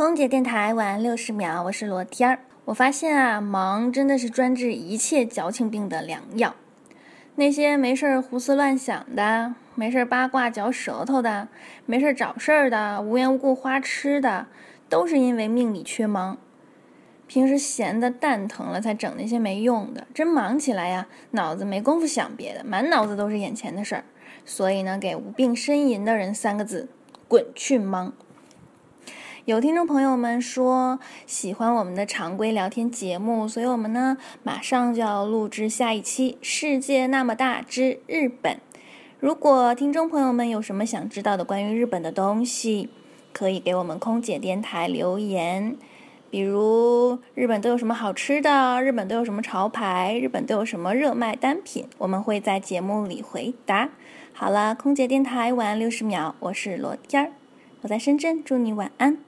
空姐电台晚六十秒，我是罗天儿。我发现啊，忙真的是专治一切矫情病的良药。那些没事儿胡思乱想的，没事儿八卦嚼舌头的，没事儿找事儿的，无缘无故花痴的，都是因为命里缺忙。平时闲的蛋疼了，才整那些没用的。真忙起来呀，脑子没工夫想别的，满脑子都是眼前的事儿。所以呢，给无病呻吟的人三个字：滚去忙。有听众朋友们说喜欢我们的常规聊天节目，所以我们呢马上就要录制下一期《世界那么大之日本》。如果听众朋友们有什么想知道的关于日本的东西，可以给我们空姐电台留言，比如日本都有什么好吃的，日本都有什么潮牌，日本都有什么热卖单品，我们会在节目里回答。好了，空姐电台晚安六十秒，我是罗天儿，我在深圳，祝你晚安。